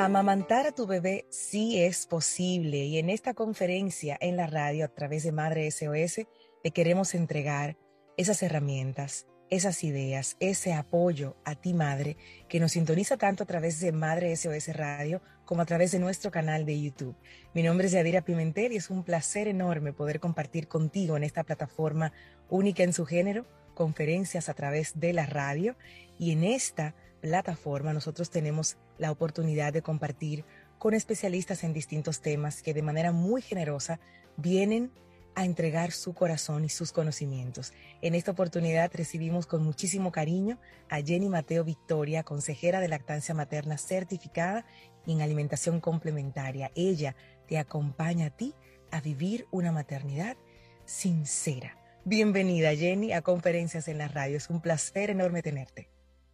Amamantar a tu bebé sí es posible y en esta conferencia en la radio a través de Madre SOS te queremos entregar esas herramientas, esas ideas, ese apoyo a ti madre que nos sintoniza tanto a través de Madre SOS Radio como a través de nuestro canal de YouTube. Mi nombre es Yadira Pimentel y es un placer enorme poder compartir contigo en esta plataforma única en su género, conferencias a través de la radio y en esta plataforma nosotros tenemos la oportunidad de compartir con especialistas en distintos temas que de manera muy generosa vienen a entregar su corazón y sus conocimientos. En esta oportunidad recibimos con muchísimo cariño a Jenny Mateo Victoria, consejera de lactancia materna certificada en alimentación complementaria. Ella te acompaña a ti a vivir una maternidad sincera. Bienvenida Jenny a Conferencias en la Radio. Es un placer enorme tenerte.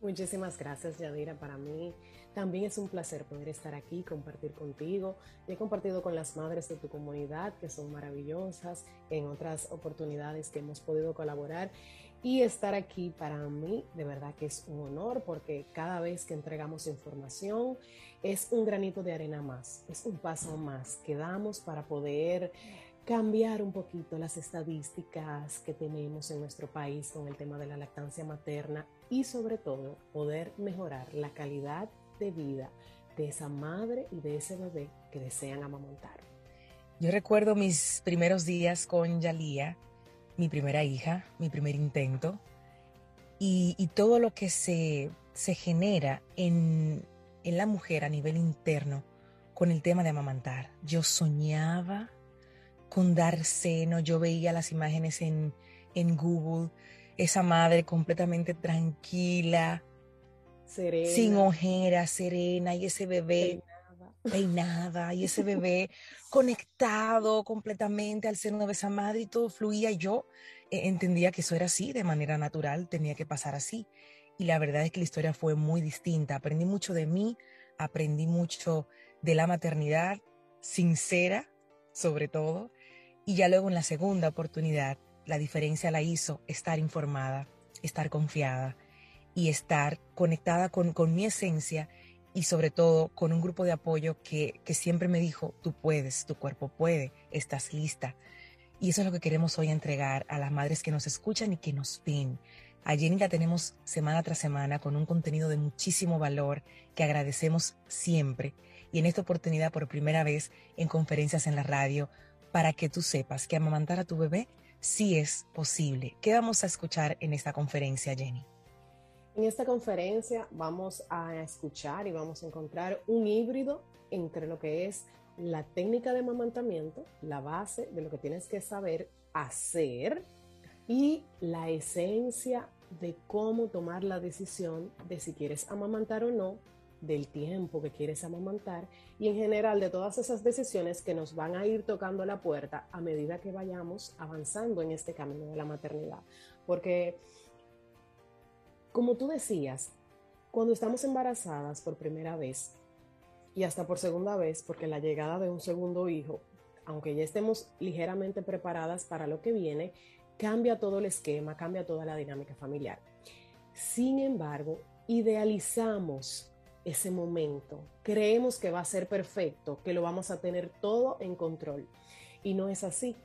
Muchísimas gracias Yadira. Para mí también es un placer poder estar aquí, compartir contigo. he compartido con las madres de tu comunidad, que son maravillosas, en otras oportunidades que hemos podido colaborar. Y estar aquí para mí de verdad que es un honor porque cada vez que entregamos información es un granito de arena más, es un paso más que damos para poder cambiar un poquito las estadísticas que tenemos en nuestro país con el tema de la lactancia materna y sobre todo poder mejorar la calidad de vida de esa madre y de ese bebé que desean amamantar. Yo recuerdo mis primeros días con Yalía, mi primera hija, mi primer intento, y, todo lo que se, se genera en, en la mujer a nivel interno con el tema de amamantar. Yo soñaba con dar seno, yo veía las imágenes en, en Google, esa madre completamente tranquila, sin ojeras, serena, y ese bebé peinada, y ese bebé conectado completamente al seno de esa madre y todo fluía. Yo eh, entendía que eso era así, de manera natural, tenía que pasar así. Y la verdad es que la historia fue muy distinta. Aprendí mucho de mí, aprendí mucho de la maternidad, sincera sobre todo. Y ya luego en la segunda oportunidad, la diferencia la hizo estar informada, estar confiada, y estar conectada con, con mi esencia y sobre todo con un grupo de apoyo que, que siempre me dijo, tú puedes, tu cuerpo puede, estás lista. Y eso es lo que queremos hoy entregar a las madres que nos escuchan y que nos ven. A Jenny la tenemos semana tras semana con un contenido de muchísimo valor que agradecemos siempre. Y en esta oportunidad, por primera vez en conferencias en la radio, para que tú sepas que amamantar a tu bebé sí es posible. ¿Qué vamos a escuchar en esta conferencia, Jenny? En esta conferencia vamos a escuchar y vamos a encontrar un híbrido entre lo que es la técnica de amamantamiento, la base de lo que tienes que saber hacer y la esencia de cómo tomar la decisión de si quieres amamantar o no, del tiempo que quieres amamantar y en general de todas esas decisiones que nos van a ir tocando la puerta a medida que vayamos avanzando en este camino de la maternidad. Porque como tú decías, cuando estamos embarazadas por primera vez y hasta por segunda vez, porque la llegada de un segundo hijo, aunque ya estemos ligeramente preparadas para lo que viene, cambia todo el esquema, cambia toda la dinámica familiar. Sin embargo, idealizamos ese momento, creemos que va a ser perfecto, que lo vamos a tener todo en control. Y no es así.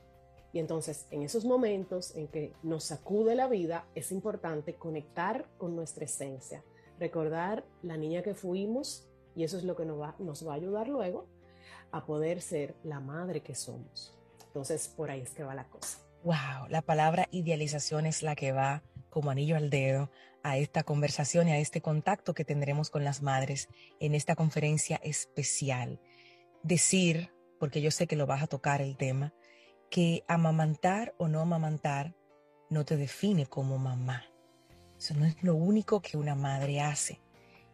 Y entonces, en esos momentos en que nos sacude la vida, es importante conectar con nuestra esencia, recordar la niña que fuimos, y eso es lo que nos va, nos va a ayudar luego a poder ser la madre que somos. Entonces, por ahí es que va la cosa. Wow, la palabra idealización es la que va como anillo al dedo a esta conversación y a este contacto que tendremos con las madres en esta conferencia especial. Decir, porque yo sé que lo vas a tocar el tema, que amamantar o no amamantar no te define como mamá. Eso no es lo único que una madre hace.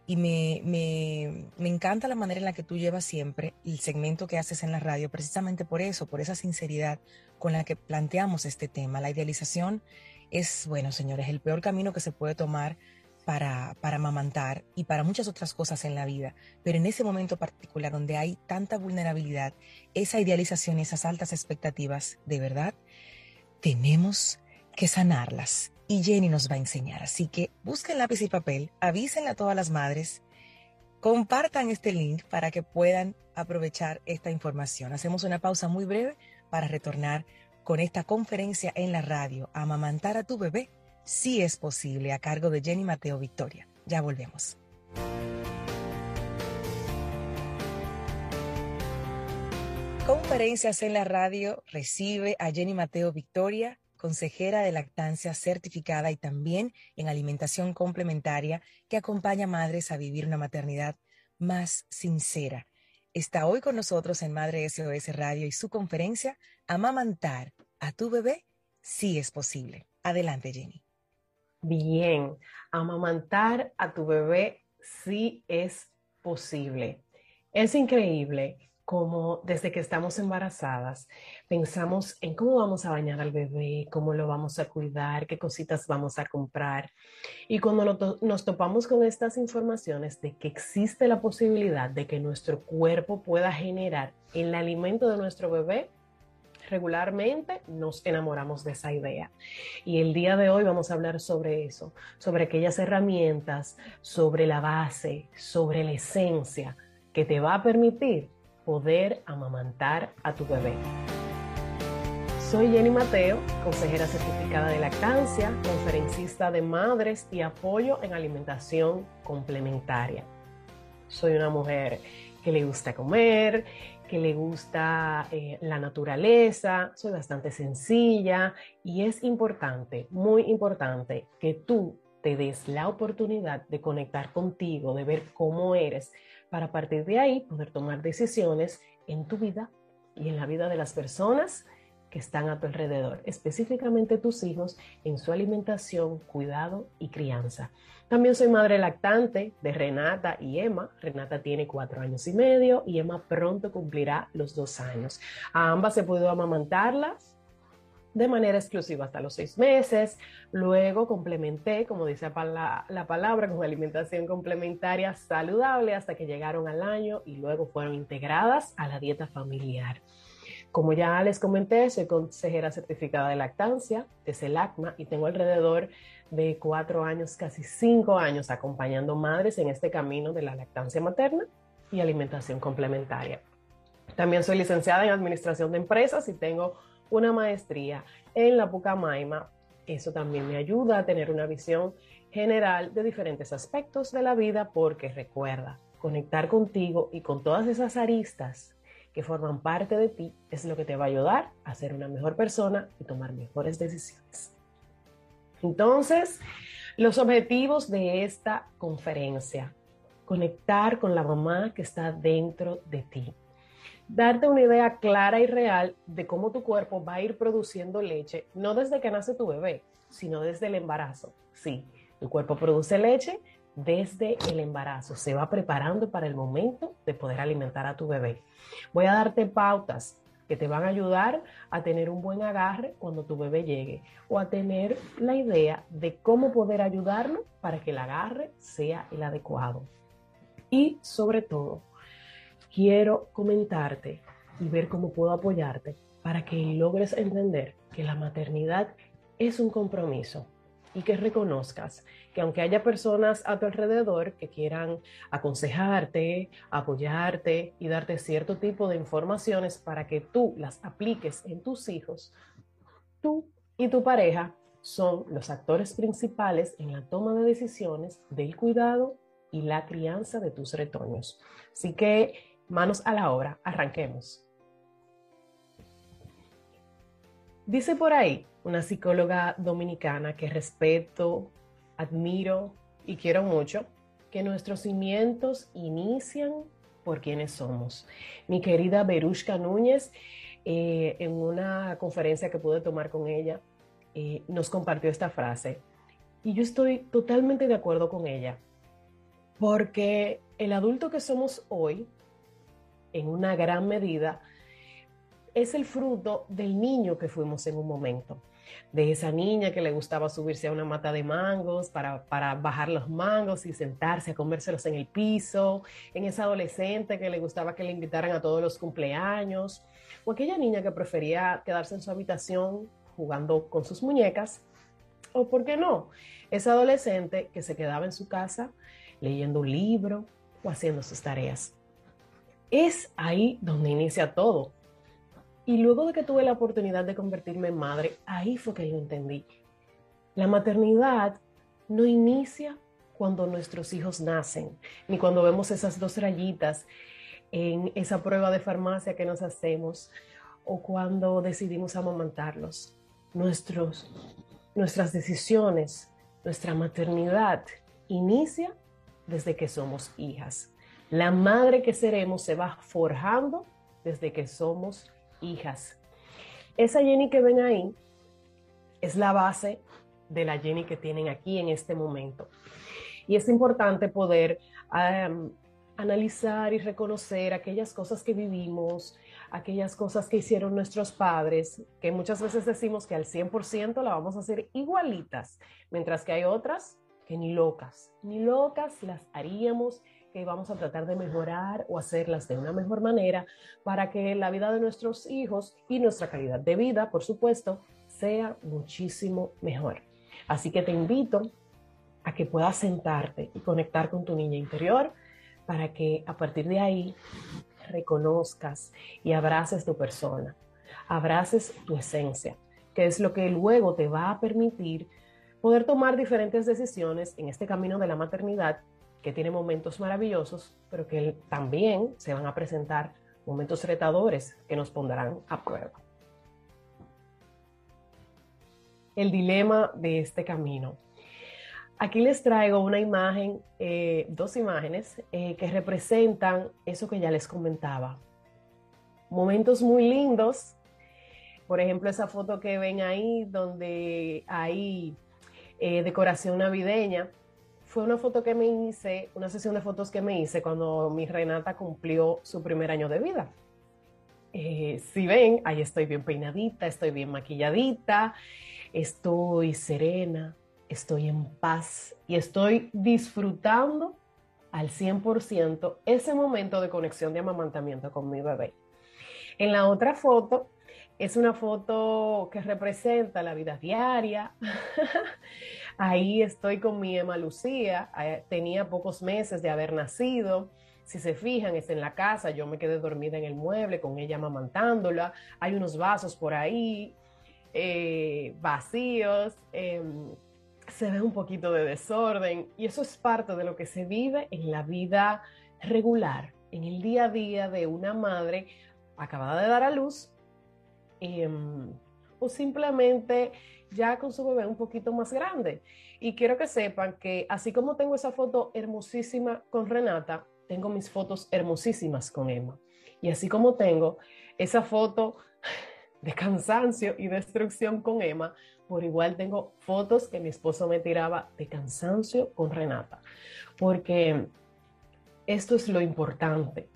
Y me, me, me, encanta la manera en la que tú llevas siempre el segmento que haces en la radio, precisamente por eso, por esa sinceridad con la que planteamos este tema. La idealización es, bueno, señores, el peor camino que se puede tomar para, para amamantar y para muchas otras cosas en la vida. Pero en ese momento particular donde hay tanta vulnerabilidad, esa idealización y esas altas expectativas, de verdad, tenemos que sanarlas. Y Jenny nos va a enseñar. Así que busquen lápiz y papel, avísenle a todas las madres Compartan este link para que puedan aprovechar esta información. Hacemos una pausa muy breve para retornar con esta conferencia en la radio, Amamantar a tu bebé, si es posible, a cargo de Jenny Mateo Victoria. Ya volvemos. Conferencias en la radio recibe a Jenny Mateo Victoria, consejera de lactancia certificada y también en alimentación complementaria que acompaña a madres a vivir una maternidad más sincera. Está hoy con nosotros en Madre SOS Radio y su conferencia Amamantar a tu bebé si es posible. Adelante, Jenny. Bien, amamantar a tu bebé si es posible. Es increíble como desde que estamos embarazadas pensamos en cómo vamos a bañar al bebé, cómo lo vamos a cuidar, qué cositas vamos a comprar. Y cuando nos topamos con estas informaciones de que existe la posibilidad de que nuestro cuerpo pueda generar el alimento de nuestro bebé, regularmente nos enamoramos de esa idea. Y el día de hoy vamos a hablar sobre eso, sobre aquellas herramientas, sobre la base, sobre la esencia que te va a permitir poder amamantar a tu bebé. Soy Jenny Mateo, consejera certificada de lactancia, conferencista de madres y apoyo en alimentación complementaria. Soy una mujer que le gusta comer, que le gusta eh, la naturaleza, soy bastante sencilla y es importante, muy importante, que tú te des la oportunidad de conectar contigo, de ver cómo eres, para partir de ahí poder tomar decisiones en tu vida y en la vida de las personas que están a tu alrededor, específicamente tus hijos, en su alimentación, cuidado y crianza. También soy madre lactante de Renata y Emma. Renata tiene cuatro años y medio y Emma pronto cumplirá los dos años. A ambas he podido amamantarlas de manera exclusiva hasta los seis meses. Luego complementé, como dice la, la, palabra, con alimentación complementaria saludable hasta que llegaron al año y luego fueron integradas a la dieta familiar. Como ya les comenté, soy consejera certificada de lactancia de CELACMA y tengo alrededor de cuatro años, casi cinco años, acompañando madres en este camino de la lactancia materna y alimentación complementaria. También soy licenciada en Administración de Empresas y tengo una maestría en la Pucamaima. Eso también me ayuda a tener una visión general de diferentes aspectos de la vida porque recuerda, conectar contigo y con todas esas aristas que forman parte de ti es lo que te va a ayudar a ser una mejor persona y tomar mejores decisiones. Entonces, los objetivos de esta conferencia, conectar con la mamá que está dentro de ti darte una idea clara y real de cómo tu cuerpo va a ir produciendo leche, no desde que nace tu bebé, sino desde el embarazo. Sí, tu cuerpo produce leche desde el embarazo, se va preparando para el momento de poder alimentar a tu bebé. Voy a darte pautas que te van a ayudar a tener un buen agarre cuando tu bebé llegue o a tener la idea de cómo poder ayudarlo para que el agarre sea el adecuado. Y sobre todo, quiero comentarte y ver cómo puedo apoyarte para que logres entender que la maternidad es un compromiso y que reconozcas que aunque haya personas a tu alrededor que quieran aconsejarte, apoyarte y darte cierto tipo de informaciones para que tú las apliques en tus hijos, tú y tu pareja son los actores principales en la toma de decisiones del cuidado y la crianza de tus retoños. Así que manos a la obra, arranquemos. Dice por ahí una psicóloga dominicana que respeto, admiro y quiero mucho, que nuestros cimientos inician por quienes somos. Mi querida Berushka Núñez, eh, en una conferencia que pude tomar con ella, eh, nos compartió esta frase. Y yo estoy totalmente de acuerdo con ella, porque el adulto que somos hoy en una gran medida es el fruto del niño que fuimos en un momento, de esa niña que le gustaba subirse a una mata de mangos para, para, bajar los mangos y sentarse a comérselos en el piso, en esa adolescente que le gustaba que le invitaran a todos los cumpleaños, o aquella niña que prefería quedarse en su habitación jugando con sus muñecas, o por qué no, esa adolescente que se quedaba en su casa leyendo un libro, o haciendo sus tareas. Es ahí donde inicia todo. Y luego de que tuve la oportunidad de convertirme en madre, ahí fue que lo entendí. La maternidad no inicia cuando nuestros hijos nacen, ni cuando vemos esas dos rayitas en esa prueba de farmacia que nos hacemos o cuando decidimos amamantarlos. Nuestros, nuestras decisiones, nuestra maternidad inicia desde que somos hijas. La madre que seremos se va forjando desde que somos hijas. Esa Jenny que ven ahí es la base de la Jenny que tienen aquí en este momento. Y es importante poder analizar y reconocer aquellas cosas que vivimos, aquellas cosas que hicieron nuestros padres, que muchas veces decimos que al 100% la vamos a hacer igualitas, mientras que hay otras que ni locas, ni locas las haríamos, que vamos a tratar de mejorar o hacerlas de una mejor manera para que la vida de nuestros hijos y nuestra calidad de vida, por supuesto, sea muchísimo mejor. Así que te invito a que puedas sentarte y conectar con tu niña interior para que a partir de ahí reconozcas y abraces tu persona, abraces tu esencia, que es lo que luego te va a permitir poder tomar diferentes decisiones en este camino de la maternidad que tiene momentos maravillosos, pero que también se van a presentar momentos retadores que nos pondrán a prueba. El dilema de este camino. Aquí les traigo una imagen, eh, dos imágenes eh, que representan eso que ya les comentaba. Momentos muy lindos. Por ejemplo, esa foto que ven ahí donde hay eh, decoración navideña. Fue una foto que me hice, una sesión de fotos que me hice cuando mi Renata cumplió su primer año de vida. si ven, ahí estoy bien peinadita, estoy bien maquilladita, estoy serena, estoy en paz y estoy disfrutando al 100% ese momento de conexión de amamantamiento con mi bebé. En la otra foto es una foto que representa la vida diaria. Ahí estoy con mi Emma Lucía, eh, tenía pocos meses de haber nacido. Si se fijan, es en la casa, yo me quedé dormida en el mueble con ella amamantándola. Hay unos vasos por ahí eh, vacíos. Em, se ve un poquito de desorden y eso es parte de lo que se vive en la vida regular, en el día a día de una madre acabada de dar a luz em, o simplemente ya con su bebé un poquito más grande. Y quiero que sepan que así como tengo esa foto hermosísima con Renata, tengo mis fotos hermosísimas con Emma. Y así como tengo esa foto de cansancio y destrucción con Emma, por igual tengo fotos que mi esposo me tiraba de cansancio con Renata, porque esto es lo importante.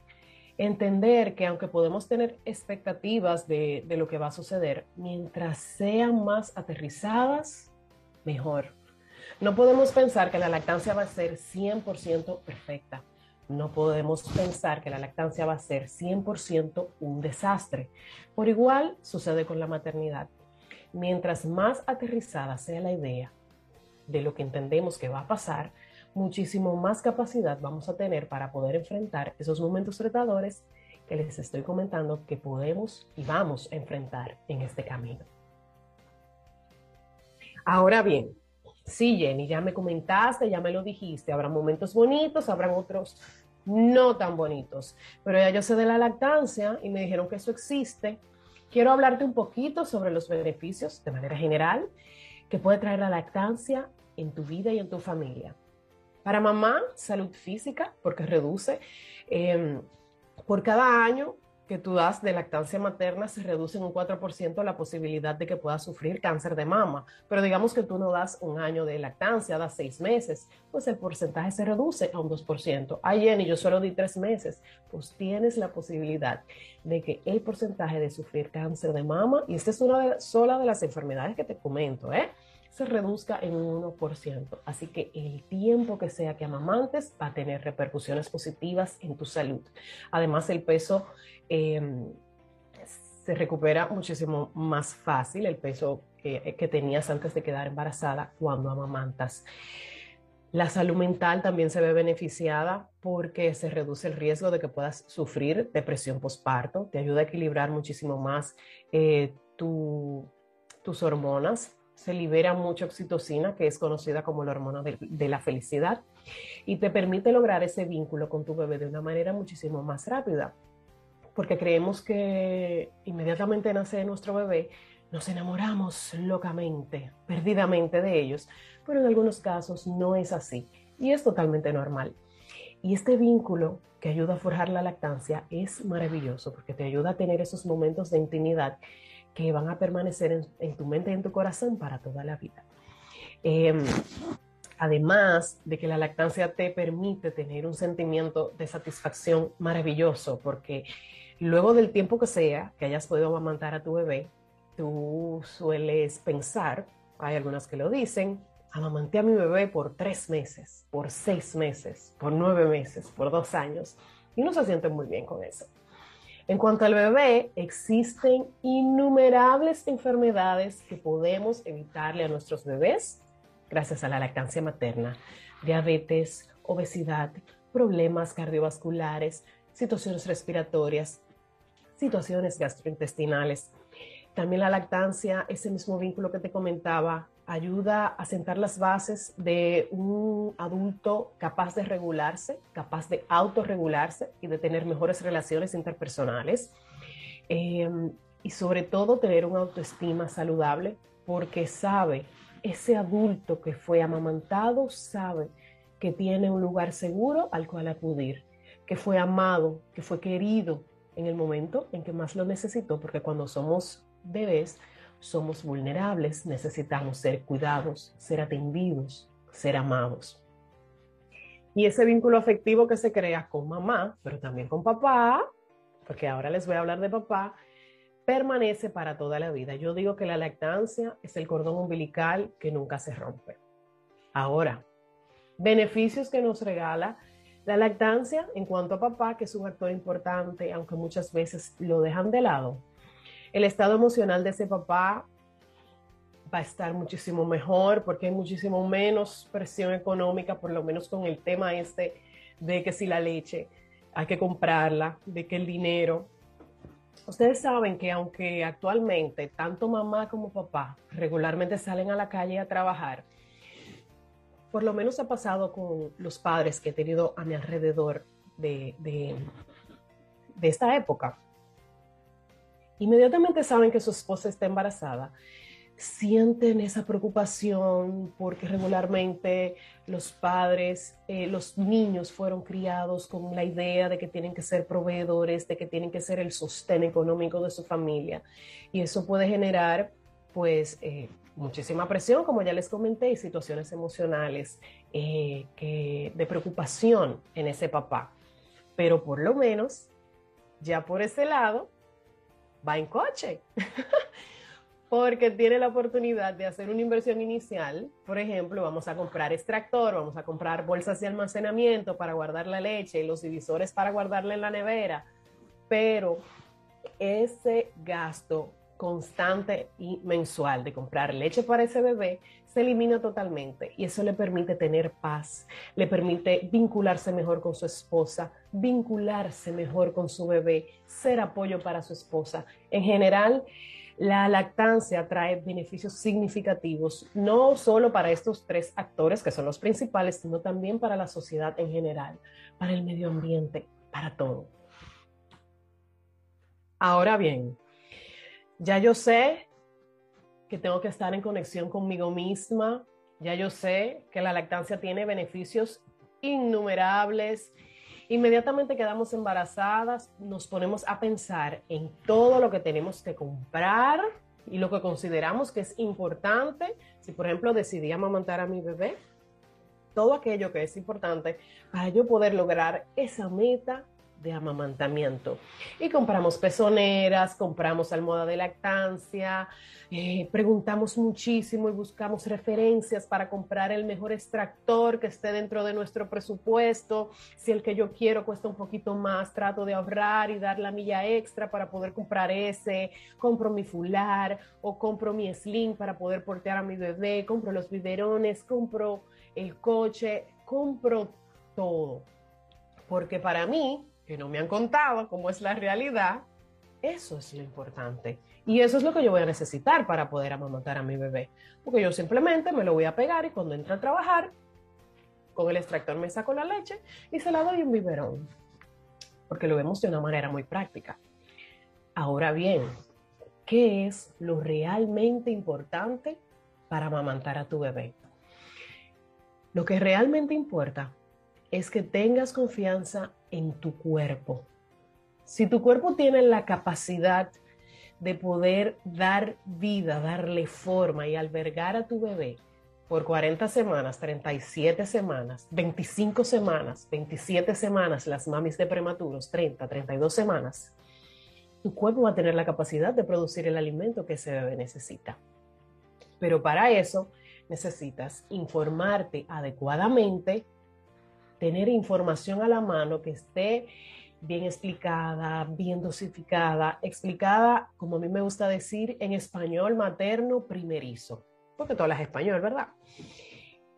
Entender que aunque podemos tener expectativas de, de lo que va a suceder, mientras sean más aterrizadas, mejor. No podemos pensar que la lactancia va a ser 100% perfecta. No podemos pensar que la lactancia va a ser 100% un desastre. Por igual sucede con la maternidad mientras más aterrizada sea la idea de lo que entendemos que va a pasar, muchísimo más capacidad vamos a tener para poder enfrentar esos momentos retadores que les estoy comentando que podemos y vamos a enfrentar en este camino. Ahora bien, sí, Jenny, ya me comentaste, ya me lo dijiste, habrá momentos bonitos, habrán otros no tan bonitos, pero ya yo sé de la lactancia y me dijeron que eso existe quiero hablarte un poquito sobre los beneficios de manera general que puede traer la lactancia en tu vida y en tu familia. Para mamá, salud física, porque reduce em, por cada año que tú das de lactancia materna se reduce en un 4% la posibilidad de que puedas sufrir cáncer de mama. Pero digamos que tú no das un año de lactancia, das seis meses, pues el porcentaje se reduce a un 2%. Ay, Jenny, yo solo di tres meses. Pues tienes la posibilidad de que el porcentaje de sufrir cáncer de mama, y esta es una sola de las enfermedades que te comento, ¿eh? Se reduzca en un 1%. Así que el tiempo que sea que amamantes va a tener repercusiones positivas en tu salud. Además, el peso Em, se recupera muchísimo más fácil el peso que, tenías antes de quedar embarazada cuando amamantas. La salud mental también se ve beneficiada porque se reduce el riesgo de que puedas sufrir depresión postparto, te ayuda a equilibrar muchísimo más eh, tus hormonas, se libera mucha oxitocina, que es conocida como la hormona de, de, la felicidad, y te permite lograr ese vínculo con tu bebé de una manera muchísimo más rápida, porque creemos que inmediatamente nace nuestro bebé, nos enamoramos locamente, perdidamente de ellos, pero en algunos casos no es así y es totalmente normal. Y este vínculo que ayuda a forjar la lactancia es maravilloso porque te ayuda a tener esos momentos de intimidad que van a permanecer en, tu mente y en tu corazón para toda la vida. Em, además de que la lactancia te permite tener un sentimiento de satisfacción maravilloso porque luego del tiempo que sea que hayas podido amamantar a tu bebé, tú sueles pensar, hay algunas que lo dicen, amamanté a mi bebé por tres meses, por seis meses, por nueve meses, por dos años, y uno se siente muy bien con eso. En cuanto al bebé, existen innumerables enfermedades que podemos evitarle a nuestros bebés gracias a la lactancia materna. Diabetes, obesidad, problemas cardiovasculares, situaciones respiratorias, situaciones gastrointestinales, también la lactancia, ese mismo vínculo que te comentaba, ayuda a sentar las bases de un adulto capaz de regularse, capaz de autorregularse y de tener mejores relaciones interpersonales. Em, y sobre todo tener una autoestima saludable porque sabe, ese adulto que fue amamantado sabe que tiene un lugar seguro al cual acudir, que fue amado, que fue querido en el momento en que más lo necesitó, porque cuando somos bebés, somos vulnerables, necesitamos ser cuidados, ser atendidos, ser amados. Y ese vínculo afectivo que se crea con mamá, pero también con papá, porque ahora les voy a hablar de papá, permanece para toda la vida. Yo digo que la lactancia es el cordón umbilical que nunca se rompe. Ahora, beneficios que nos regala la lactancia en cuanto a papá, que es un actor importante, aunque muchas veces lo dejan de lado el estado emocional de ese papá va a estar muchísimo mejor porque hay muchísimo menos presión económica, por lo menos con el tema este de que si la leche hay que comprarla, de que el dinero. Ustedes saben que aunque actualmente tanto mamá como papá regularmente salen a la calle a trabajar, por lo menos ha pasado con los padres que he tenido a mi alrededor de, de, de esta época inmediatamente saben que su esposa está embarazada, sienten esa preocupación porque regularmente los padres, eh, los niños fueron criados con la idea de que tienen que ser proveedores, de que tienen que ser el sostén económico de su familia. Y eso puede generar, pues, eh, muchísima presión, como ya les comenté, y situaciones emocionales eh, que, de preocupación en ese papá. Pero por lo menos, ya por ese lado, va en coche, porque tiene la oportunidad de hacer una inversión inicial. Por ejemplo, vamos a comprar extractor, vamos a comprar bolsas de almacenamiento para guardar la leche los divisores para guardarla en la nevera, pero ese gasto constante y mensual de comprar leche para ese bebé se elimina totalmente y eso le permite tener paz, le permite vincularse mejor con su esposa, vincularse mejor con su bebé, ser apoyo para su esposa. En general, la lactancia trae beneficios significativos, no solo para estos tres actores que son los principales, sino también para la sociedad en general, para el medio ambiente, para todo. Ahora bien, ya yo sé que tengo que estar en conexión conmigo misma. Ya yo sé que la lactancia tiene beneficios innumerables. Inmediatamente quedamos embarazadas, nos ponemos a pensar en todo lo que tenemos que comprar y lo que consideramos que es importante. Si, por ejemplo, decidí amamantar a mi bebé, todo aquello que es importante para yo poder lograr esa meta de amamantamiento. Y compramos pezoneras, compramos almohada de lactancia, eh, preguntamos muchísimo y buscamos referencias para comprar el mejor extractor que esté dentro de nuestro presupuesto. Si el que yo quiero cuesta un poquito más, trato de ahorrar y dar la milla extra para poder comprar ese. Compro mi fular o compro mi sling para poder portear a mi bebé, compro los biberones, compro el coche, compro todo. Porque para mí, que no me han contado cómo es la realidad, eso es lo importante. Y eso es lo que yo voy a necesitar para poder amamantar a mi bebé. Porque yo simplemente me lo voy a pegar y cuando entra a trabajar, con el extractor me saco la leche y se la doy un biberón. Porque lo vemos de una manera muy práctica. Ahora bien, ¿qué es lo realmente importante para amamantar a tu bebé? Lo que realmente importa es que tengas confianza en tu cuerpo. Si tu cuerpo tiene la capacidad de poder dar vida, darle forma y albergar a tu bebé por 40 semanas, 37 semanas, 25 semanas, 27 semanas, las mamis de prematuros, 30, 32 semanas, tu cuerpo va a tener la capacidad de producir el alimento que ese bebé necesita. Pero para eso necesitas informarte adecuadamente, tener información a la mano que esté bien explicada, bien dosificada, explicada, como a mí me gusta decir, en español materno primerizo, porque tú hablas español, ¿verdad?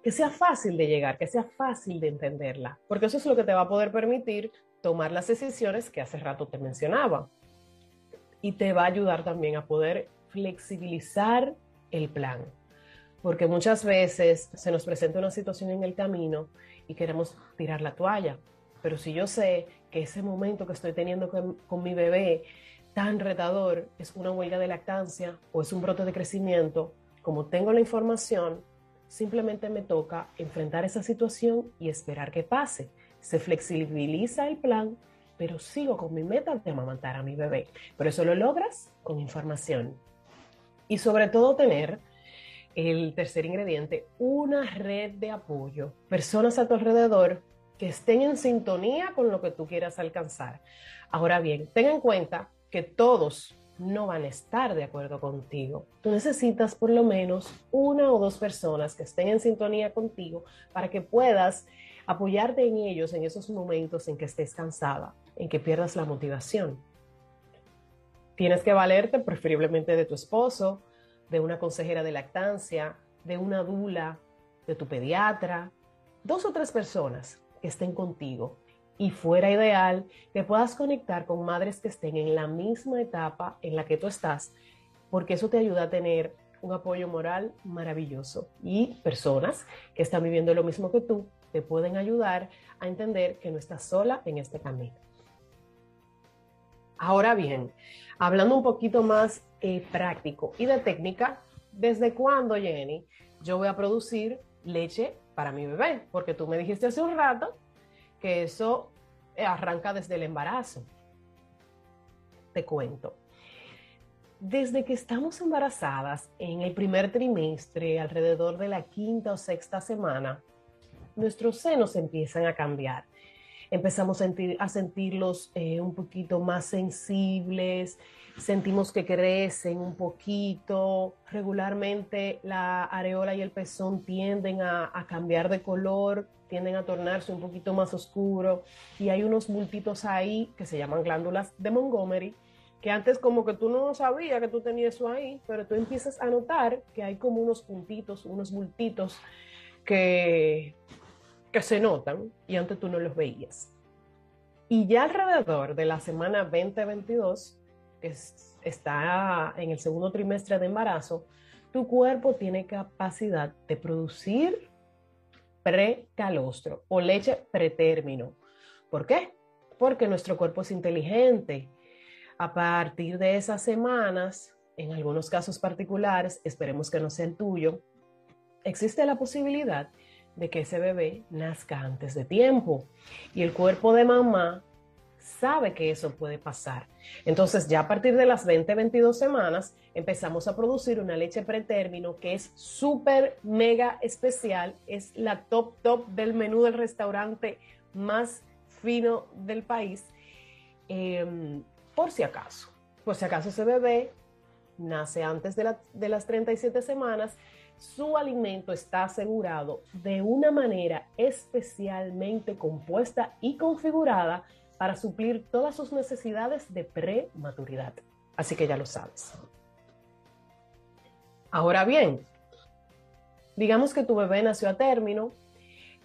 Que sea fácil de llegar, que sea fácil de entenderla, porque eso es lo que te va a poder permitir tomar las decisiones que hace rato te mencionaba. Y te va a ayudar también a poder flexibilizar el plan, porque muchas veces se nos presenta una situación en el camino y queremos tirar la toalla, pero si yo sé que ese momento que estoy teniendo con, mi bebé tan retador es una huelga de lactancia o es un brote de crecimiento, como tengo la información, simplemente me toca enfrentar esa situación y esperar que pase. Se flexibiliza el plan, pero sigo con mi meta de amamantar a mi bebé. Pero eso lo logras con información. Y sobre todo tener el tercer ingrediente, una red de apoyo, personas a tu alrededor que estén en sintonía con lo que tú quieras alcanzar. Ahora bien, ten en cuenta que todos no van a estar de acuerdo contigo. Tú necesitas por lo menos una o dos personas que estén en sintonía contigo para que puedas apoyarte en ellos en esos momentos en que estés cansada, en que pierdas la motivación. Tienes que valerte preferiblemente de tu esposo, de una consejera de lactancia, de una dula, de tu pediatra, dos o tres personas que estén contigo. Y fuera ideal que puedas conectar con madres que estén en la misma etapa en la que tú estás, porque eso te ayuda a tener un apoyo moral maravilloso. Y personas que están viviendo lo mismo que tú te pueden ayudar a entender que no estás sola en este camino. Ahora bien, hablando un poquito más práctico y de técnica, ¿desde cuándo, Jenny, yo voy a producir leche para mi bebé, porque tú me dijiste hace un rato que eso arranca desde el embarazo. Te cuento. Desde que estamos embarazadas en el primer trimestre, alrededor de la quinta o sexta semana, nuestros senos empiezan a cambiar. Empezamos a, sentirlos eh, un poquito más sensibles, sentimos que crecen un poquito. Regularmente la areola y el pezón tienden a, cambiar de color, tienden a tornarse un poquito más oscuro y hay unos multitos ahí que se llaman glándulas de Montgomery que antes como que tú no sabías que tú tenías eso ahí, pero tú empiezas a notar que hay como unos puntitos, unos multitos que, que se notan y antes tú no los veías. Y ya alrededor de la semana 2022, está en el segundo trimestre de embarazo, tu cuerpo tiene capacidad de producir precalostro o leche pretérmino. ¿Por qué? Porque nuestro cuerpo es inteligente. A partir de esas semanas, en algunos casos particulares, esperemos que no sea el tuyo, existe la posibilidad de que ese bebé nazca antes de tiempo. Y el cuerpo de mamá sabe que eso puede pasar. Entonces, ya a partir de las 20, 22 semanas, empezamos a producir una leche pretérmino que es súper, mega especial. Es la top, top del menú del restaurante más fino del país. Em, por si acaso, por si acaso ese bebé nace antes de, de las 37 semanas, su alimento está asegurado de una manera especialmente compuesta y configurada para suplir todas sus necesidades de prematuridad. Así que ya lo sabes. Ahora bien, digamos que tu bebé nació a término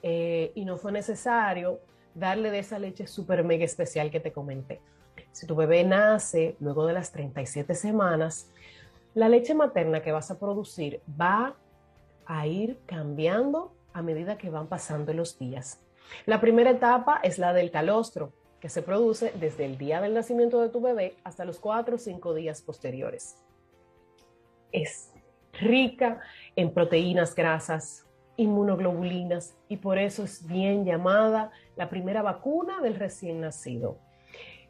eh, y no fue necesario darle de esa leche súper mega especial que te comenté. Si tu bebé nace luego de las 37 semanas, la leche materna que vas a producir va a ir cambiando a medida que van pasando los días. La primera etapa es la del calostro, que se produce desde el día del nacimiento de tu bebé hasta los 4 o 5 días posteriores. Es rica en proteínas grasas, inmunoglobulinas y por eso es bien llamada la primera vacuna del recién nacido.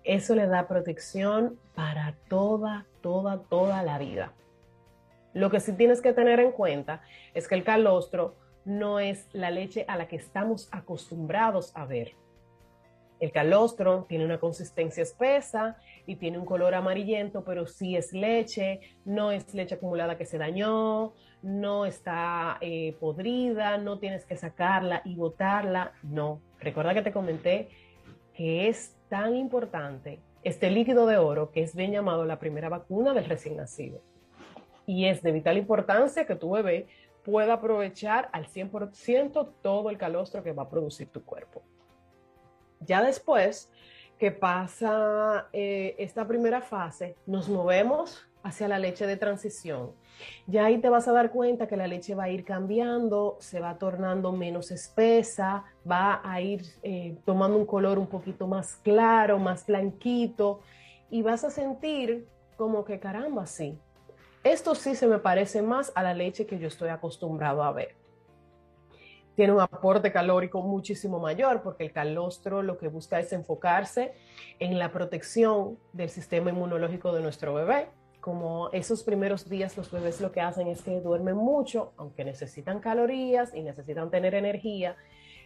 Eso le da protección para toda, toda, toda la vida. Lo que sí tienes que tener en cuenta es que el calostro no es la leche a la que estamos acostumbrados a ver. El calostro tiene una consistencia espesa y tiene un color amarillento, pero sí es leche, no es leche acumulada que se dañó, no está eh, podrida, no tienes que sacarla y botarla, no. Recuerda que te comenté que es tan importante este líquido de oro que es bien llamado la primera vacuna del recién nacido. Y es de vital importancia que tu bebé pueda aprovechar al 100% todo el calostro que va a producir tu cuerpo. Ya después que pasa eh, esta primera fase, nos movemos hacia la leche de transición. Ya ahí te vas a dar cuenta que la leche va a ir cambiando, se va tornando menos espesa, va a ir eh, tomando un color un poquito más claro, más blanquito, y vas a sentir como que caramba, sí. Esto sí se me parece más a la leche que yo estoy acostumbrado a ver tiene un aporte calórico muchísimo mayor porque el calostro lo que busca es enfocarse en la protección del sistema inmunológico de nuestro bebé. Como esos primeros días los bebés lo que hacen es que duermen mucho, aunque necesitan calorías y necesitan tener energía,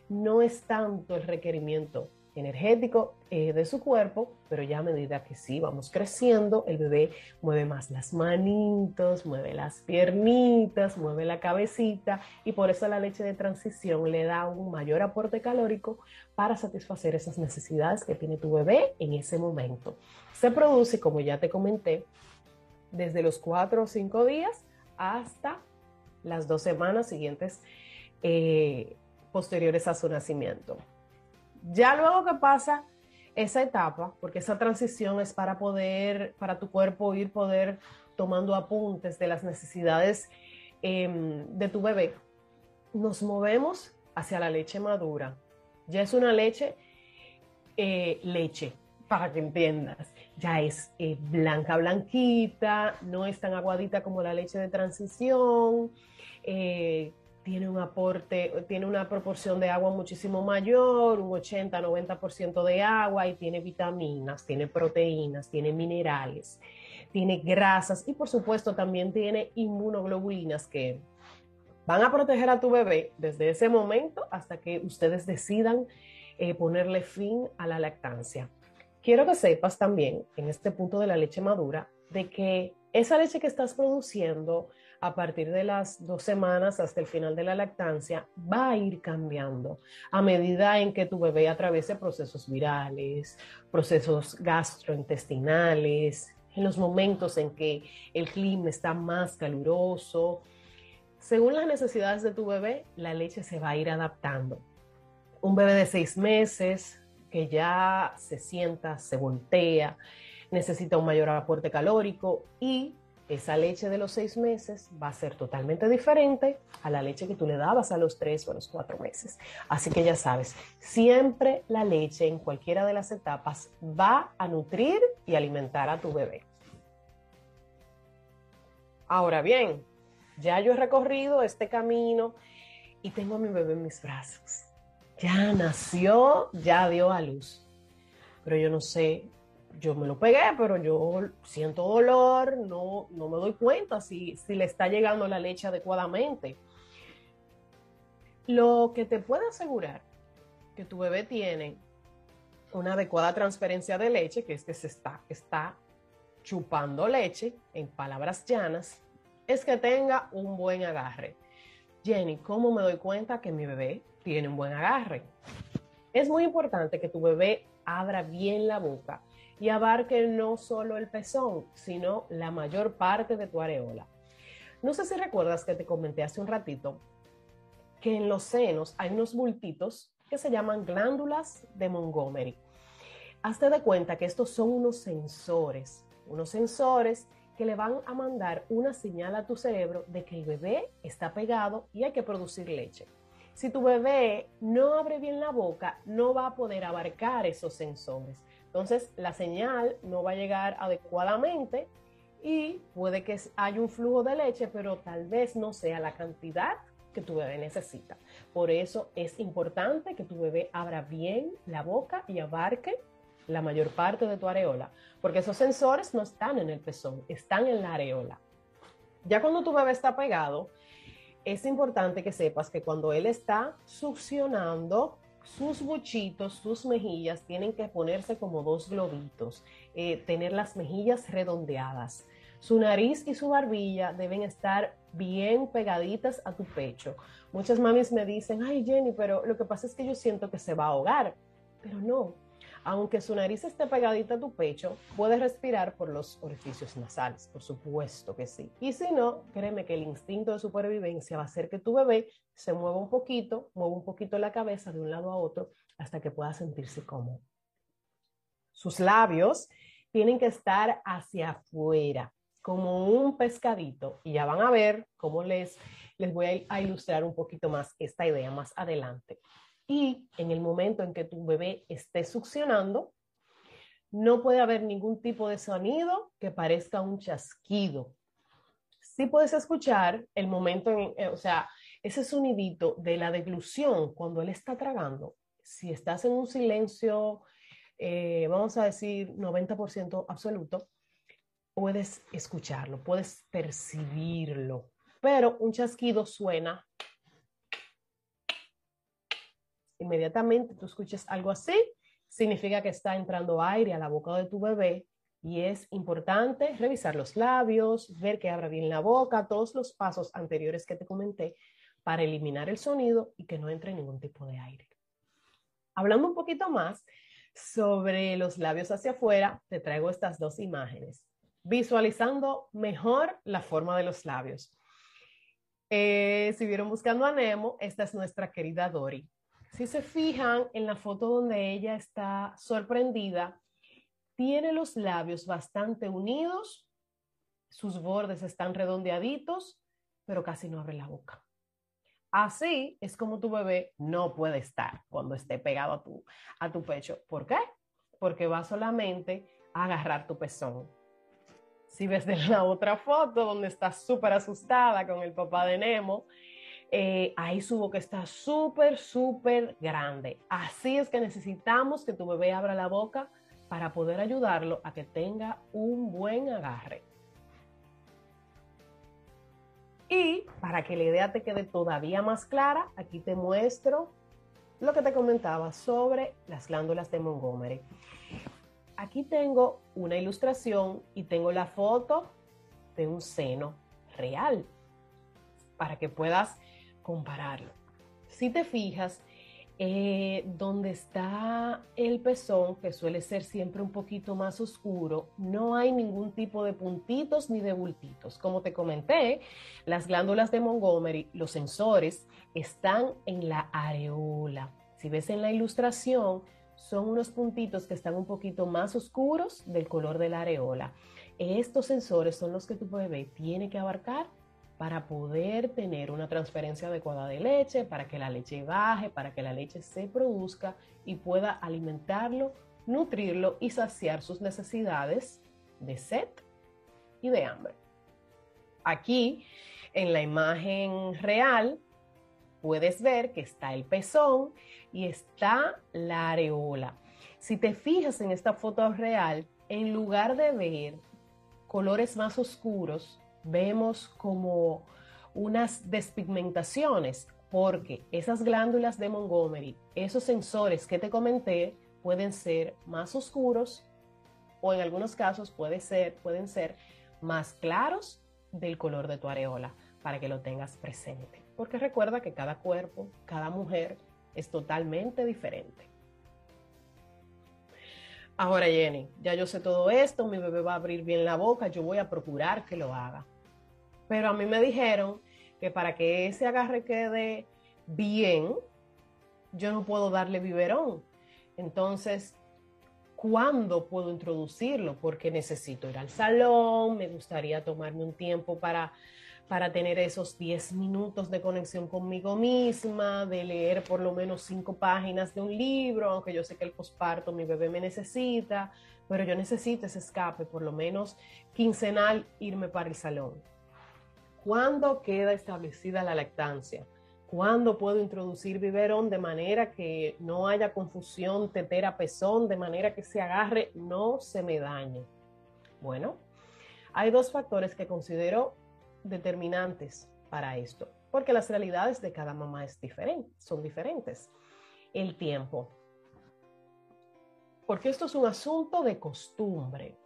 no es tanto el requerimiento energético eh, de su cuerpo, pero ya a medida que sí vamos creciendo, el bebé mueve más las manitos, mueve las piernitas, mueve la cabecita y por eso la leche de transición le da un mayor aporte calórico para satisfacer esas necesidades que tiene tu bebé en ese momento. Se produce, como ya te comenté, desde los cuatro o cinco días hasta las dos semanas siguientes eh, posteriores a su nacimiento. Ya luego que pasa esa etapa, porque esa transición es para poder, para tu cuerpo ir poder tomando apuntes de las necesidades em, de tu bebé, nos movemos hacia la leche madura. Ya es una leche, eh, leche, para que entiendas. Ya es eh, blanca, blanquita, no es tan aguadita como la leche de transición. Eh, tiene un aporte, tiene una proporción de agua muchísimo mayor, un 80-90% de agua y tiene vitaminas, tiene proteínas, tiene minerales, tiene grasas y por supuesto también tiene inmunoglobulinas que van a proteger a tu bebé desde ese momento hasta que ustedes decidan eh, ponerle fin a la lactancia. Quiero que sepas también en este punto de la leche madura de que esa leche que estás produciendo a partir de las dos semanas hasta el final de la lactancia va a ir cambiando a medida en que tu bebé atraviese procesos virales, procesos gastrointestinales, en los momentos en que el clima está más caluroso. Según las necesidades de tu bebé, la leche se va a ir adaptando. Un bebé de seis meses que ya se sienta, se voltea, necesita un mayor aporte calórico y esa leche de los seis meses va a ser totalmente diferente a la leche que tú le dabas a los tres o a los cuatro meses. Así que ya sabes, siempre la leche en cualquiera de las etapas va a nutrir y alimentar a tu bebé. Ahora bien, ya yo he recorrido este camino y tengo a mi bebé en mis brazos. Ya nació, ya dio a luz. Pero yo no sé yo me lo pegué, pero yo siento dolor, no, no me doy cuenta si, si le está llegando la leche adecuadamente. Lo que te puede asegurar que tu bebé tiene una adecuada transferencia de leche, que es que se está, está chupando leche, en palabras llanas, es que tenga un buen agarre. Jenny, ¿cómo me doy cuenta que mi bebé tiene un buen agarre? Es muy importante que tu bebé abra bien la boca y abarque no solo el pezón, sino la mayor parte de tu areola. No sé si recuerdas que te comenté hace un ratito que en los senos hay unos bultitos que se llaman glándulas de Montgomery. Hazte de cuenta que estos son unos sensores, unos sensores que le van a mandar una señal a tu cerebro de que el bebé está pegado y hay que producir leche. Si tu bebé no abre bien la boca, no va a poder abarcar esos sensores. Entonces, la señal no va a llegar adecuadamente y puede que haya un flujo de leche, pero tal vez no sea la cantidad que tu bebé necesita. Por eso es importante que tu bebé abra bien la boca y abarque la mayor parte de tu areola, porque esos sensores no están en el pezón, están en la areola. Ya cuando tu bebé está pegado, es importante que sepas que cuando él está succionando, sus buchitos, sus mejillas tienen que ponerse como dos globitos, eh, tener las mejillas redondeadas. Su nariz y su barbilla deben estar bien pegaditas a tu pecho. Muchas mamis me dicen, ay Jenny, pero lo que pasa es que yo siento que se va a ahogar. Pero no, aunque su nariz esté pegadita a tu pecho, puedes respirar por los orificios nasales, por supuesto que sí. Y si no, créeme que el instinto de supervivencia va a hacer que tu bebé se mueva un poquito, mueva un poquito la cabeza de un lado a otro hasta que pueda sentirse cómodo. Sus labios tienen que estar hacia afuera, como un pescadito, y ya van a ver cómo les, les voy a ilustrar un poquito más esta idea más adelante. Y en el momento en que tu bebé esté succionando, no puede haber ningún tipo de sonido que parezca un chasquido. Sí puedes escuchar el momento, en, eh, o sea, ese sonidito de la deglución cuando él está tragando. Si estás en un silencio, eh, vamos a decir 90% absoluto, puedes escucharlo, puedes percibirlo, pero un chasquido suena inmediatamente tú escuches algo así, significa que está entrando aire a la boca de tu bebé y es importante revisar los labios, ver que abra bien la boca, todos los pasos anteriores que te comenté para eliminar el sonido y que no entre ningún tipo de aire. Hablando un poquito más sobre los labios hacia afuera, te traigo estas dos imágenes, visualizando mejor la forma de los labios. Eh, si vieron buscando a Nemo, esta es nuestra querida Dory. Si se fijan en la foto donde ella está sorprendida, tiene los labios bastante unidos, sus bordes están redondeaditos, pero casi no abre la boca. Así es como tu bebé no puede estar cuando esté pegado a tu, a tu pecho. ¿Por qué? Porque va solamente a agarrar tu pezón. Si ves de la otra foto donde está súper asustada con el papá de Nemo, eh, ahí su boca está súper, súper grande. Así es que necesitamos que tu bebé abra la boca para poder ayudarlo a que tenga un buen agarre. Y para que la idea te quede todavía más clara, aquí te muestro lo que te comentaba sobre las glándulas de Montgomery. Aquí tengo una ilustración y tengo la foto de un seno real para que puedas compararlo. Si te fijas, eh, donde está el pezón, que suele ser siempre un poquito más oscuro, no hay ningún tipo de puntitos ni de bultitos. Como te comenté, las glándulas de Montgomery, los sensores, están en la areola. Si ves en la ilustración, son unos puntitos que están un poquito más oscuros del color de la areola. Estos sensores son los que tu bebé tiene que abarcar para poder tener una transferencia adecuada de leche, para que la leche baje, para que la leche se produzca y pueda alimentarlo, nutrirlo y saciar sus necesidades de sed y de hambre. Aquí, en la imagen real, puedes ver que está el pezón y está la areola. Si te fijas en esta foto real, en lugar de ver colores más oscuros, vemos como unas despigmentaciones, porque esas glándulas de Montgomery, esos sensores que te comenté, pueden ser más oscuros o en algunos casos puede ser, pueden ser más claros del color de tu areola, para que lo tengas presente. Porque recuerda que cada cuerpo, cada mujer es totalmente diferente. Ahora, Jenny, ya yo sé todo esto, mi bebé va a abrir bien la boca, yo voy a procurar que lo haga. Pero a mí me dijeron que para que ese agarre quede bien, yo no puedo darle biberón. Entonces, ¿cuándo puedo introducirlo? Porque necesito ir al salón, me gustaría tomarme un tiempo para, para tener esos 10 minutos de conexión conmigo misma, de leer por lo menos cinco páginas de un libro, aunque yo sé que el posparto mi bebé me necesita, pero yo necesito ese escape, por lo menos quincenal, irme para el salón. ¿Cuándo queda establecida la lactancia? ¿Cuándo puedo introducir biberón de manera que no haya confusión tetera-pezón, de manera que se agarre, no se me dañe? Bueno, hay dos factores que considero determinantes para esto, porque las realidades de cada mamá es diferente, son diferentes. El tiempo, porque esto es un asunto de costumbre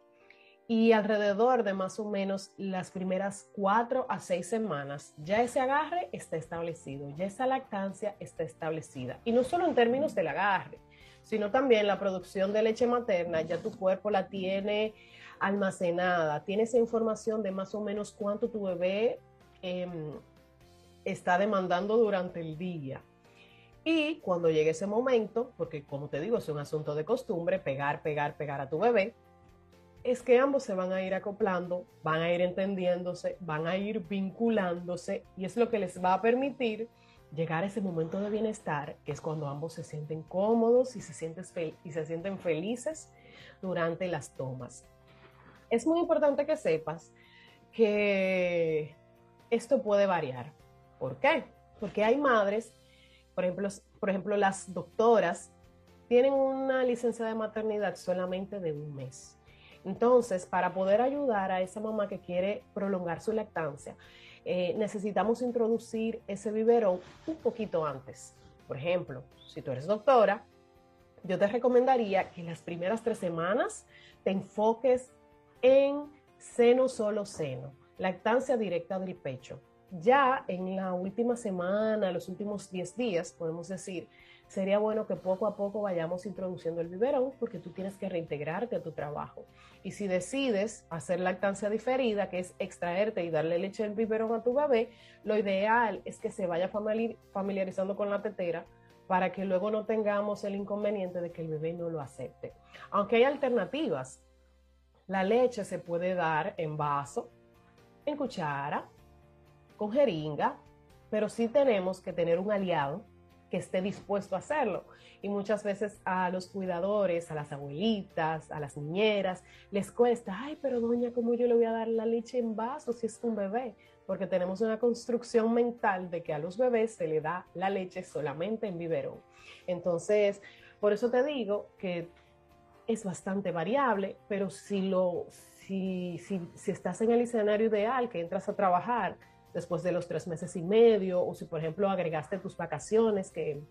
y alrededor de más o menos las primeras cuatro a seis semanas, ya ese agarre está establecido, ya esa lactancia está establecida. Y no solo en términos del agarre, sino también la producción de leche materna, ya tu cuerpo la tiene almacenada, tiene esa información de más o menos cuánto tu bebé em, está demandando durante el día. Y cuando llegue ese momento, porque como te digo, es un asunto de costumbre, pegar, pegar, pegar a tu bebé, es que ambos se van a ir acoplando, van a ir entendiéndose, van a ir vinculándose y es lo que les va a permitir llegar a ese momento de bienestar, que es cuando ambos se sienten cómodos y se, sienten, y se sienten felices durante las tomas. Es muy importante que sepas que esto puede variar. ¿Por qué? Porque hay madres, por ejemplo, por ejemplo las doctoras, tienen una licencia de maternidad solamente de un mes entonces, para poder ayudar a esa mamá que quiere prolongar su lactancia, eh, necesitamos introducir ese biberón un poquito antes. Por ejemplo, si tú eres doctora, yo te recomendaría que las primeras tres semanas te enfoques en seno solo seno, lactancia directa del pecho. Ya en la última semana, los últimos 10 días, podemos decir, sería bueno que poco a poco vayamos introduciendo el biberón porque tú tienes que reintegrarte a tu trabajo. Y si decides hacer lactancia diferida, que es extraerte y darle leche del biberón a tu bebé, lo ideal es que se vaya familiarizando con la tetera para que luego no tengamos el inconveniente de que el bebé no lo acepte. Aunque hay alternativas, la leche se puede dar en vaso, en cuchara, con jeringa, pero sí tenemos que tener un aliado esté dispuesto a hacerlo. Y muchas veces a los cuidadores, a las abuelitas, a las niñeras, les cuesta, ay, pero doña, ¿cómo yo le voy a dar la leche en vaso si es un bebé? Porque tenemos una construcción mental de que a los bebés se le da la leche solamente en biberón. Entonces, por eso te digo que es bastante variable, pero si, lo, si, si, si estás en el escenario ideal, que entras a trabajar, después de los tres meses y medio, o si por ejemplo agregaste tus vacaciones, que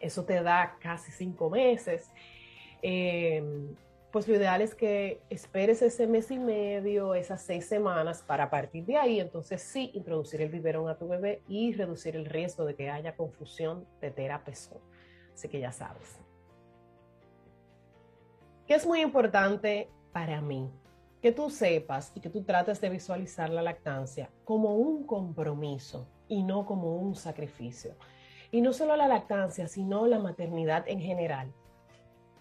eso te da casi cinco meses, em, pues lo ideal es que esperes ese mes y medio, esas seis semanas, para partir de ahí, entonces sí, introducir el biberón a tu bebé y reducir el riesgo de que haya confusión de terapezón. Así que ya sabes. ¿Qué es muy importante para mí? Que tú sepas y que tú trates de visualizar la lactancia como un compromiso y no como un sacrificio. Y no solo la lactancia, sino la maternidad en general.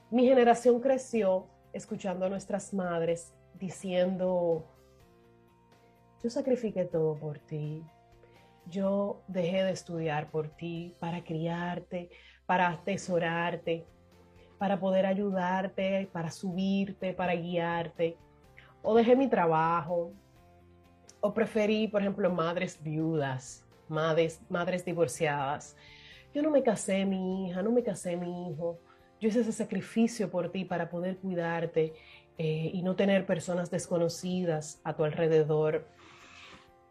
Mi generación creció escuchando a nuestras madres diciendo, yo sacrifiqué todo por ti, yo dejé de estudiar por ti para criarte, para atesorarte, para poder ayudarte, para subirte, para guiarte o dejé mi trabajo, o preferí, por ejemplo, madres viudas, madres, madres divorciadas. Yo no me casé mi hija, no me casé mi hijo. Yo hice ese sacrificio por ti para poder cuidarte eh, y no tener personas desconocidas a tu alrededor.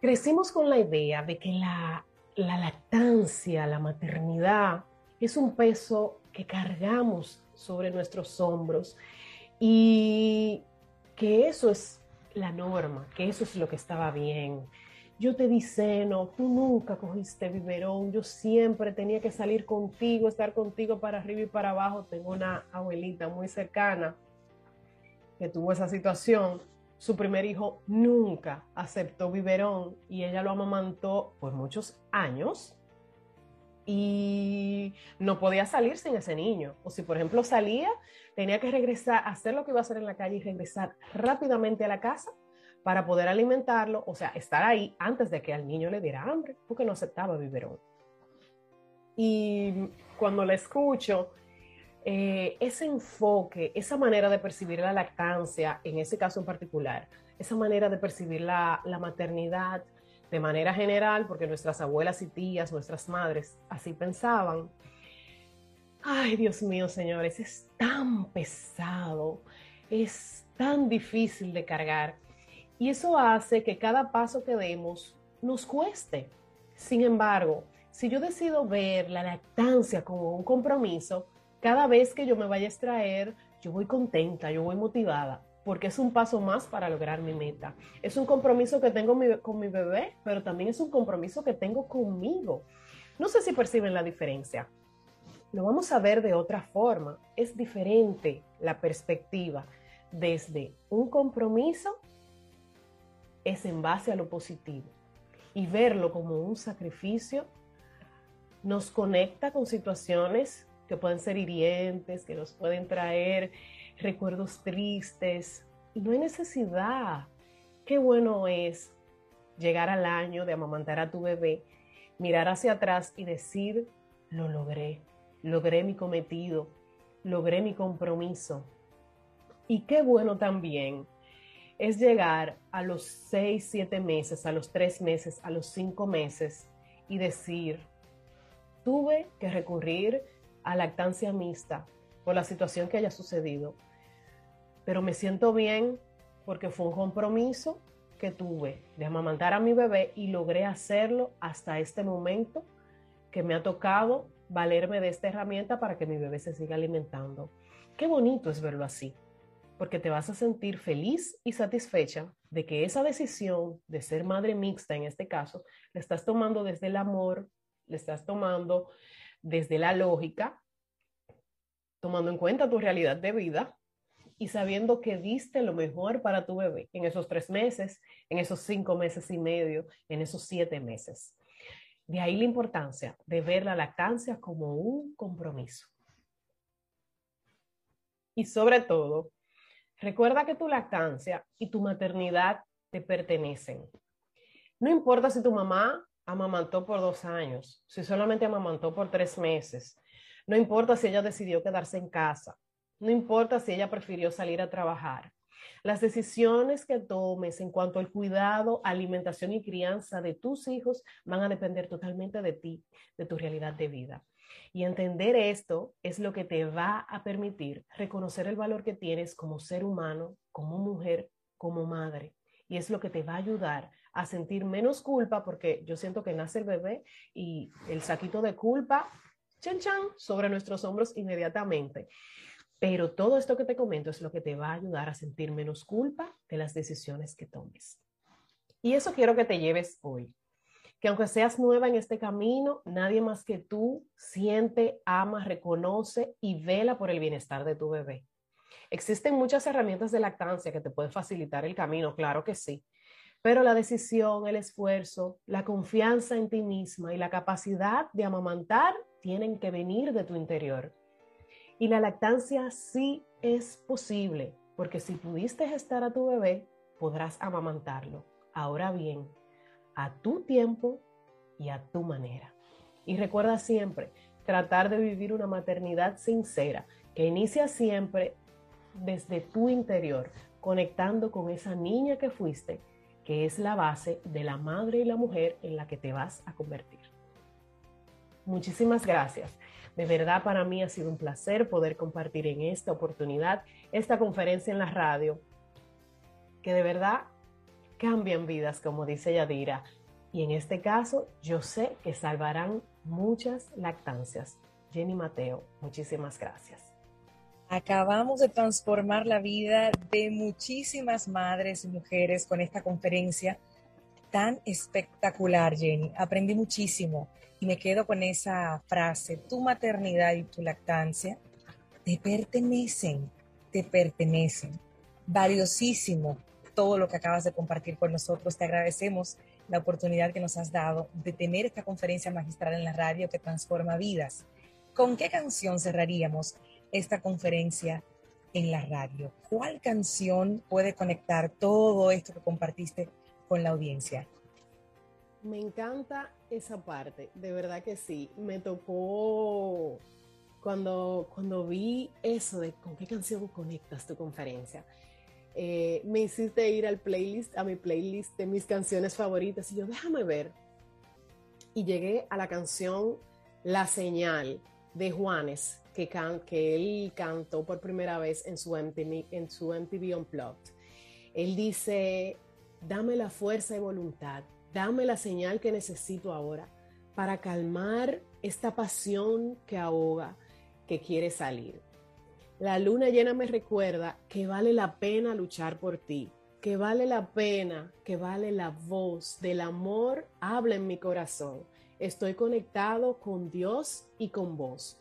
Crecimos con la idea de que la, la lactancia, la maternidad, es un peso que cargamos sobre nuestros hombros y que eso es la norma, que eso es lo que estaba bien. Yo te di seno, tú nunca cogiste biberón, yo siempre tenía que salir contigo, estar contigo para arriba y para abajo. Tengo una abuelita muy cercana que tuvo esa situación. Su primer hijo nunca aceptó biberón y ella lo amamantó por muchos años y no podía salir sin ese niño. O si, por ejemplo, salía, tenía que regresar, hacer lo que iba a hacer en la calle y regresar rápidamente a la casa para poder alimentarlo, o sea, estar ahí antes de que al niño le diera hambre, porque no aceptaba biberón. Y cuando la escucho, eh, ese enfoque, esa manera de percibir la lactancia, en ese caso en particular, esa manera de percibir la, la maternidad de manera general, porque nuestras abuelas y tías, nuestras madres así pensaban, ay Dios mío, señores, es tan pesado, es tan difícil de cargar. Y eso hace que cada paso que demos nos cueste. Sin embargo, si yo decido ver la lactancia como un compromiso, cada vez que yo me vaya a extraer, yo voy contenta, yo voy motivada, porque es un paso más para lograr mi meta. Es un compromiso que tengo con mi bebé, pero también es un compromiso que tengo conmigo. No sé si perciben la diferencia. Lo vamos a ver de otra forma. Es diferente la perspectiva desde un compromiso es en base a lo positivo. Y verlo como un sacrificio nos conecta con situaciones que pueden ser hirientes, que nos pueden traer recuerdos tristes. Y no hay necesidad. Qué bueno es llegar al año de amamantar a tu bebé, mirar hacia atrás y decir, lo logré, logré mi cometido, logré mi compromiso. Y qué bueno también es llegar a los seis, siete meses, a los tres meses, a los cinco meses y decir, tuve que recurrir a lactancia mixta por la situación que haya sucedido, pero me siento bien porque fue un compromiso que tuve de amamantar a mi bebé y logré hacerlo hasta este momento que me ha tocado valerme de esta herramienta para que mi bebé se siga alimentando. Qué bonito es verlo así porque te vas a sentir feliz y satisfecha de que esa decisión de ser madre mixta, en este caso, la estás tomando desde el amor, la estás tomando desde la lógica, tomando en cuenta tu realidad de vida y sabiendo que diste lo mejor para tu bebé en esos tres meses, en esos cinco meses y medio, en esos siete meses. De ahí la importancia de ver la lactancia como un compromiso. Y sobre todo, Recuerda que tu lactancia y tu maternidad te pertenecen. No importa si tu mamá amamantó por dos años, si solamente amamantó por tres meses, no importa si ella decidió quedarse en casa, no importa si ella prefirió salir a trabajar. Las decisiones que tomes en cuanto al cuidado, alimentación y crianza de tus hijos van a depender totalmente de ti, de tu realidad de vida. Y entender esto es lo que te va a permitir reconocer el valor que tienes como ser humano, como mujer, como madre. Y es lo que te va a ayudar a sentir menos culpa, porque yo siento que nace el bebé y el saquito de culpa, chan chan, sobre nuestros hombros inmediatamente. Pero todo esto que te comento es lo que te va a ayudar a sentir menos culpa de las decisiones que tomes. Y eso quiero que te lleves hoy que aunque seas nueva en este camino, nadie más que tú siente, ama, reconoce y vela por el bienestar de tu bebé. Existen muchas herramientas de lactancia que te pueden facilitar el camino, claro que sí, pero la decisión, el esfuerzo, la confianza en ti misma y la capacidad de amamantar tienen que venir de tu interior. Y la lactancia sí es posible, porque si pudiste gestar a tu bebé, podrás amamantarlo. Ahora bien, a tu tiempo y a tu manera. Y recuerda siempre tratar de vivir una maternidad sincera que inicia siempre desde tu interior, conectando con esa niña que fuiste, que es la base de la madre y la mujer en la que te vas a convertir. Muchísimas gracias. De verdad para mí ha sido un placer poder compartir en esta oportunidad esta conferencia en la radio, que de verdad cambian vidas, como dice Yadira. Y en este caso, yo sé que salvarán muchas lactancias. Jenny Mateo, muchísimas gracias. Acabamos de transformar la vida de muchísimas madres y mujeres con esta conferencia tan espectacular, Jenny. Aprendí muchísimo y me quedo con esa frase, tu maternidad y tu lactancia te pertenecen, te pertenecen. Valiosísimo todo lo que acabas de compartir con nosotros. Te agradecemos la oportunidad que nos has dado de tener esta conferencia magistral en la radio que transforma vidas. ¿Con qué canción cerraríamos esta conferencia en la radio? ¿Cuál canción puede conectar todo esto que compartiste con la audiencia? Me encanta esa parte, de verdad que sí. Me tocó cuando, cuando vi eso de con qué canción conectas tu conferencia. Eh, me hiciste ir al playlist, a mi playlist de mis canciones favoritas y yo déjame ver. Y llegué a la canción La Señal de Juanes, que, que él cantó por primera vez en su, MTV, en su MTV Unplugged. Él dice, dame la fuerza y voluntad, dame la señal que necesito ahora para calmar esta pasión que ahoga, que quiere salir. La luna llena me recuerda que vale la pena luchar por ti, que vale la pena, que vale la voz del amor habla en mi corazón. Estoy conectado con Dios y con vos.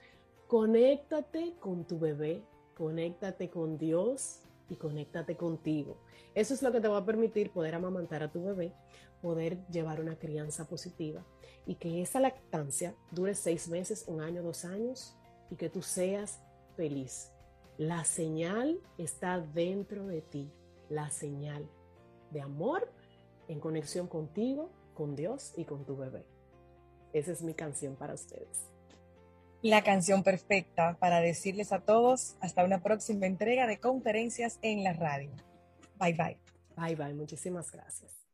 Conéctate con tu bebé, conéctate con Dios y conéctate contigo. Eso es lo que te va a permitir poder amamantar a tu bebé, poder llevar una crianza positiva y que esa lactancia dure seis meses, un año, dos años y que tú seas feliz. La señal está dentro de ti, la señal de amor en conexión contigo, con Dios y con tu bebé. Esa es mi canción para ustedes. La canción perfecta para decirles a todos hasta una próxima entrega de conferencias en la radio. Bye bye. Bye bye, muchísimas gracias.